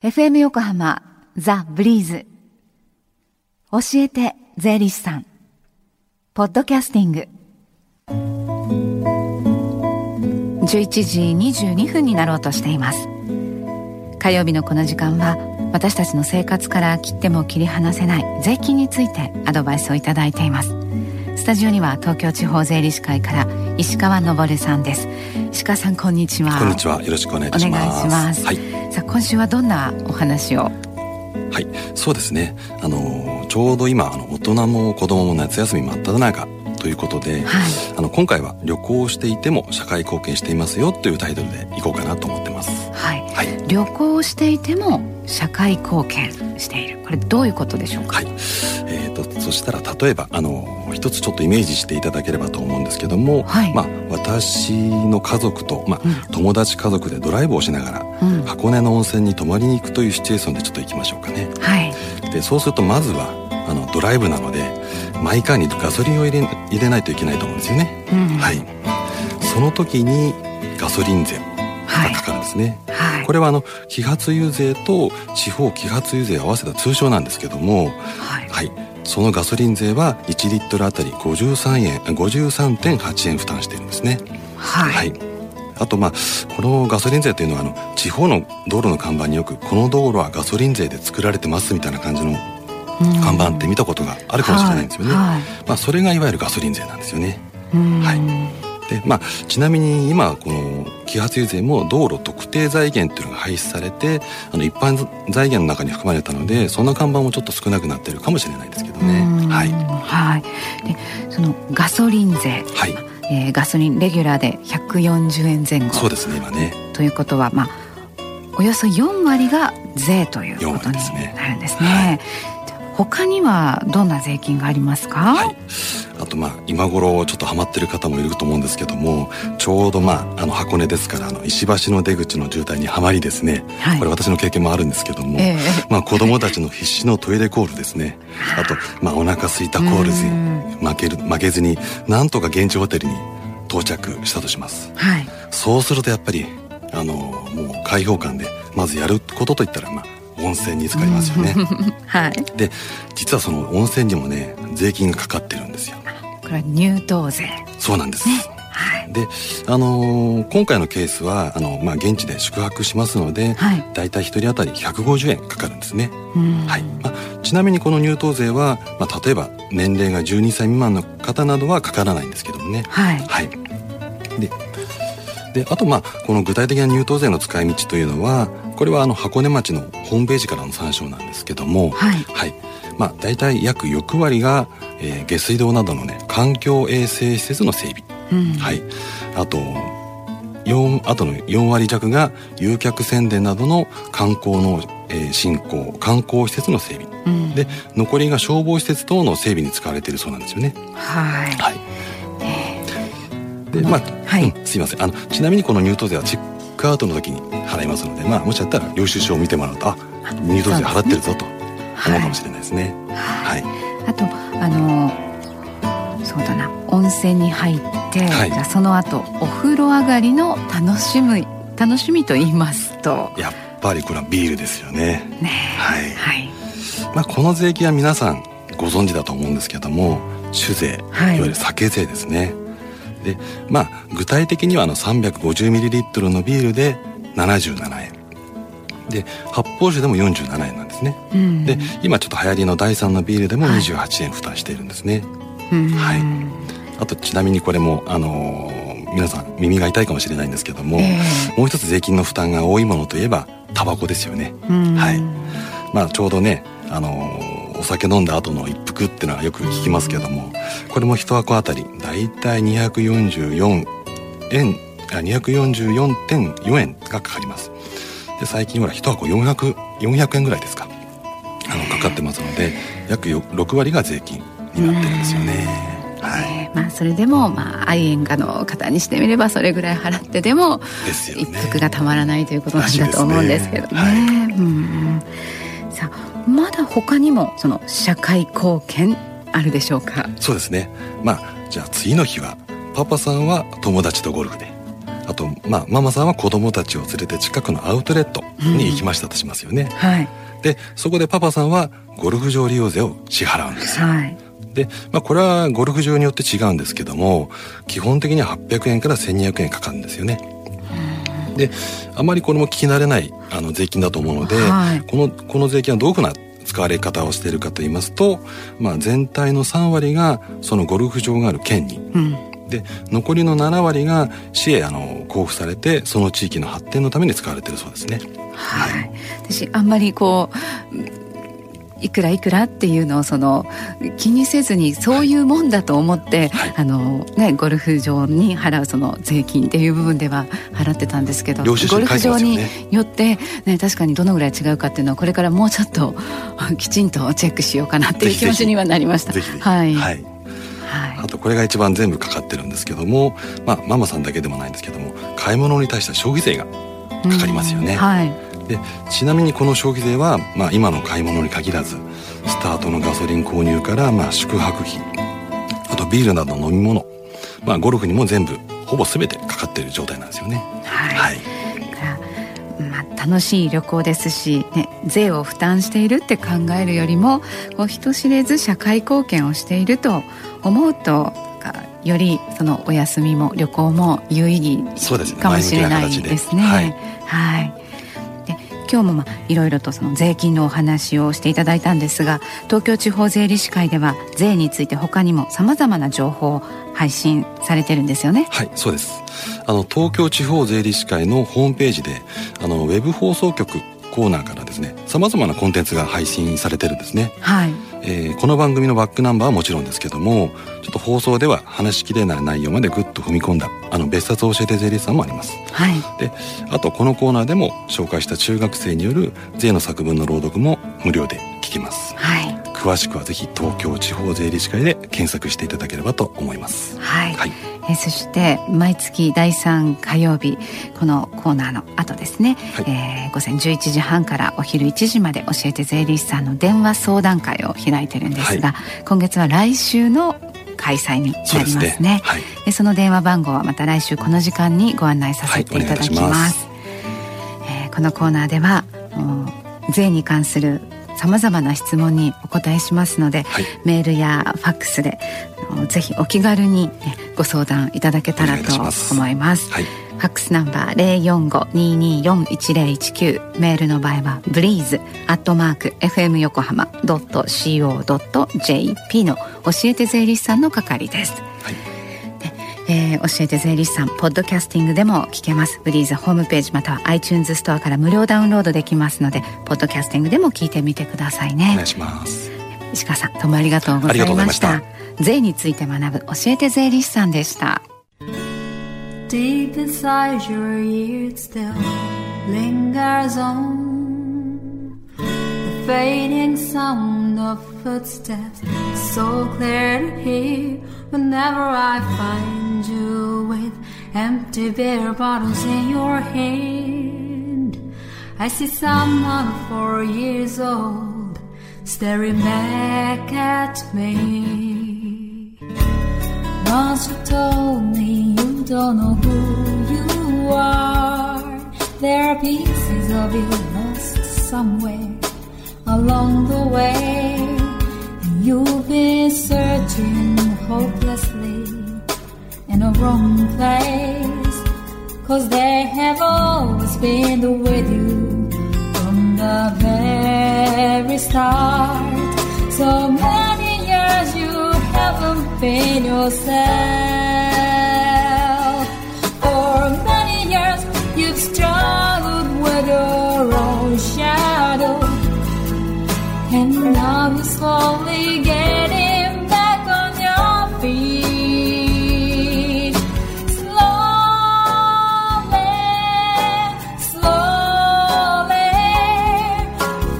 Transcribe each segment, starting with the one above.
FM 横浜ザ・ブリーズ。教えて税理士さん。ポッドキャスティング。11時22分になろうとしています。火曜日のこの時間は私たちの生活から切っても切り離せない税金についてアドバイスをいただいています。スタジオには東京地方税理士会から石川昇さんです。石川さんこんにちは。こんにちは。よろしくお願いします。お願いします、はい、さあ今週はどんなお話を？はいそうですねあのちょうど今あの大人も子供も夏休み真っ只中ということで、はい、あの今回は旅行していても社会貢献していますよというタイトルでいこうかなと思ってます。はい。はい、旅行していても社会貢献している。これどういうことでしょうか？はい。えっ、ー、とそしたら例えばあの一つちょっとイメージしていただければと思うんですけども、はい、まあ私の家族とまあ、うん、友達家族でドライブをしながら、うん、箱根の温泉に泊まりに行くというシチュエーションでちょっと行きましょうかね。はい。でそうするとまずはあのドライブなのでマイカーにガソリンを入れ入れないといけないと思うんですよね、うん、はいその時にガソリン税がかかるんですね、はい、これはあの揮発油税と地方揮発油税を合わせた通称なんですけども、はい、はい、そのガソリン税は1リットルあたり53円53.8円負担しているんですね。はい、はい。あとまあこのガソリン税というのはあの地方の道路の看板によくこの道路はガソリン税で作られてますみたいな感じの看板って見たことがあるかもしれないんですよね、はい。まあ、それがいわゆるガソリン税なんですよね。はいでまあ、ちなみに今この揮発油税も道路特定財源っていうのが廃止されてあの一般財源の中に含まれたのでそんな看板もちょっと少なくなってるかもしれないですけどね。はい、はい、でそのガソリン税、はい。えー、ガソリンレギュラーで140円前後。そうですね今ね。ということはまあおよそ4割が税ということになるんですね。他にはどんな税金がありますか、はい、あとまあ今頃ちょっとハマってる方もいると思うんですけどもちょうどまああの箱根ですからあの石橋の出口の渋滞にはまりですね、はい、これ私の経験もあるんですけども、えー、まあ子供たちの必死のトイレコールですね。あとまあお腹すいたコールズに負ける負けずになんとか現地ホテルに到着したとします、はい、そうするとやっぱりあのもう開放感でまずやることといったらまあ温泉に浸かりますよね。はい。で実はその温泉にもね税金がかかってるんですよ。これは入湯税。そうなんです。ねはい、で、あのー、今回のケースはあの、まあ、現地で宿泊しますので、はい、だいたい1人当たり150円かかるんですね、はいまあ、ちなみにこの入湯税は、まあ、例えば年齢が12歳未満の方などはかからないんですけどもね、はいはい、でであとまあこの具体的な入湯税の使い道というのはこれはあの箱根町のホームページからの参照なんですけども、はい、はい、まあ大体約6割が、えー、下水道などのね環境衛生施設の整備、うん、はい、あと4あとの4割弱が誘客宣伝などの観光の、えー、振興観光施設の整備、うん、で残りが消防施設等の整備に使われているそうなんですよね。はい、はい。でまあ、はい、うん、すいません。あのちなみにこの入湯税はクアウトの時に払いますので、まあ、もしあったら領収書を見てもらうとあ入道税払ってるぞと思うかもしれないですね。はい、はい、あとあのそうだな。温泉に入って、はい、じゃその後お風呂上がりの楽しむ楽しみと言いますと。やっぱりこれはビールですよね。ねはい、はい。まあ、この税金は皆さんご存知だと思うんですけども酒税、はい、いわゆる酒税ですね。でまあ具体的にはあの 350ml のビールで77円。で発泡酒でも47円なんですね、うん、で今ちょっと流行りの第3のビールでも28円負担しているんですね、はい、はい、あとちなみにこれもあのー、皆さん耳が痛いかもしれないんですけども、えー、もう一つ税金の負担が多いものといえばタバコですよね、はい。まあちょうどねあのーお酒飲んだ後の一服っていうのはよく聞きますけどもこれも一箱あたりだいたい244円あ244.4円がかかります。で最近ほら一箱 400, 400円ぐらいですか。あのかかってますので約6割が税金になってるんですよね。はい、まあそれでもまあ愛煙家の方にしてみればそれぐらい払ってでも一服がたまらないということなんだと思うんですけどね。ねはい、うん。さあまだ他にもその社会貢献あるでしょうか？そうですね。まあじゃあ次の日はパパさんは友達とゴルフで。あと、まあ、ママさんは子供たちを連れて近くのアウトレットに行きましたとしますよね、うん、はい。でそこでパパさんはゴルフ場利用税を支払うんですよ、はい。で、まあ、これはゴルフ場によって違うんですけども基本的には800円から1200円かかるんですよね。であまりこれも聞き慣れないあの税金だと思うので、はい、このこの税金はどういうふうな使われ方をしているかと言いますと、まあ、全体の3割がそのゴルフ場がある県に、うん、で残りの7割が市へあの交付されてその地域の発展のために使われているそうですね。はい、私あんまりこういくらいくらっていうのをその気にせずにそういうもんだと思って、はい、あのね、ゴルフ場に払うその税金っていう部分では払ってたんですけど、ね、ゴルフ場によって、ね、確かにどのぐらい違うかっていうのはこれからもうちょっと きちんとチェックしようかなっていう気持ちにはなりました。はい、はい。はい、あとこれが一番全部かかってるんですけども、まあ、ママさんだけでもないんですけども買い物に対しては消費税がかかりますよね。はいでちなみにこの消費税は、まあ、今の買い物に限らずスタートのガソリン購入から、まあ、宿泊費あとビールなどの飲み物、まあ、ゴルフにも全部ほぼ全てかかっている状態なんですよね。はい、はい。まあ、楽しい旅行ですし、ね、税を負担しているって考えるよりもこう人知れず社会貢献をしていると思うとよりそのお休みも旅行も有意義かもしれないですね。はい、はい今日もまあいろいろとその税金のお話をしていただいたんですが東京地方税理士会では税について他にもさまざまな情報を配信されてるんですよね。はいそうです。あの東京地方税理士会のホームページであのウェブ放送局コーナーからですねさまざまなコンテンツが配信されてるんですね。はいえー、この番組のバックナンバーはもちろんですけどもちょっと放送では話しきれない内容までぐっと踏み込んだあの別冊を教えて税理士さんもあります、はい、であとこのコーナーでも紹介した中学生による税の作文の朗読も無料で聞きます、はい、詳しくはぜひ東京地方税理士会で検索していただければと思います。はい、はい。えそして毎月第3火曜日このコーナーの後ですね、はい、えー、午前11時半からお昼1時まで教えて税理士さんの電話相談会を開いてるんですが、はい、今月は来週の開催になりますね。そね、はい、その電話番号はまた来週この時間にご案内させていただきます。はい、えー、このコーナーでは税に関するさまざまな質問にお答えしますので、はい、メールやファックスでぜひお気軽にご相談いただけたらと思います。はい、ファックスナンバー045-224-1019メールの場合はブリーズアットマーク FM 横浜 .co.jp の教えて税理士さんの係です。はいえー、教えて税理士さんポッドキャスティングでも聞けます。ブリーズホームページまたは iTunes ストアから無料ダウンロードできますのでポッドキャスティングでも聞いてみてくださいね。お願いします。石川さんどうもありがとうございました。税について学ぶ教えて税理士さんでした。Deep inside your ears still lingers on The fading sound of footsteps So clear to hear whenever I find you with empty beer bottles in your hand. I see someone four years old staring back at me. Once you told me you don't know who you are. There are pieces of you lost somewhere along the way. You've been searching hopelessly in a wrong place. Cause they have always been with you from the very start. So many years you haven't been yourself.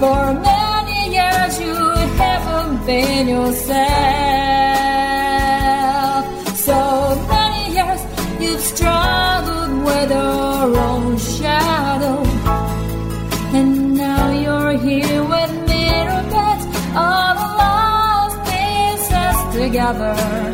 For many years you haven't been yourself. So many years you've struggled with your own shadow. And now you're here with me all the lost pieces together.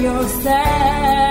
yourself.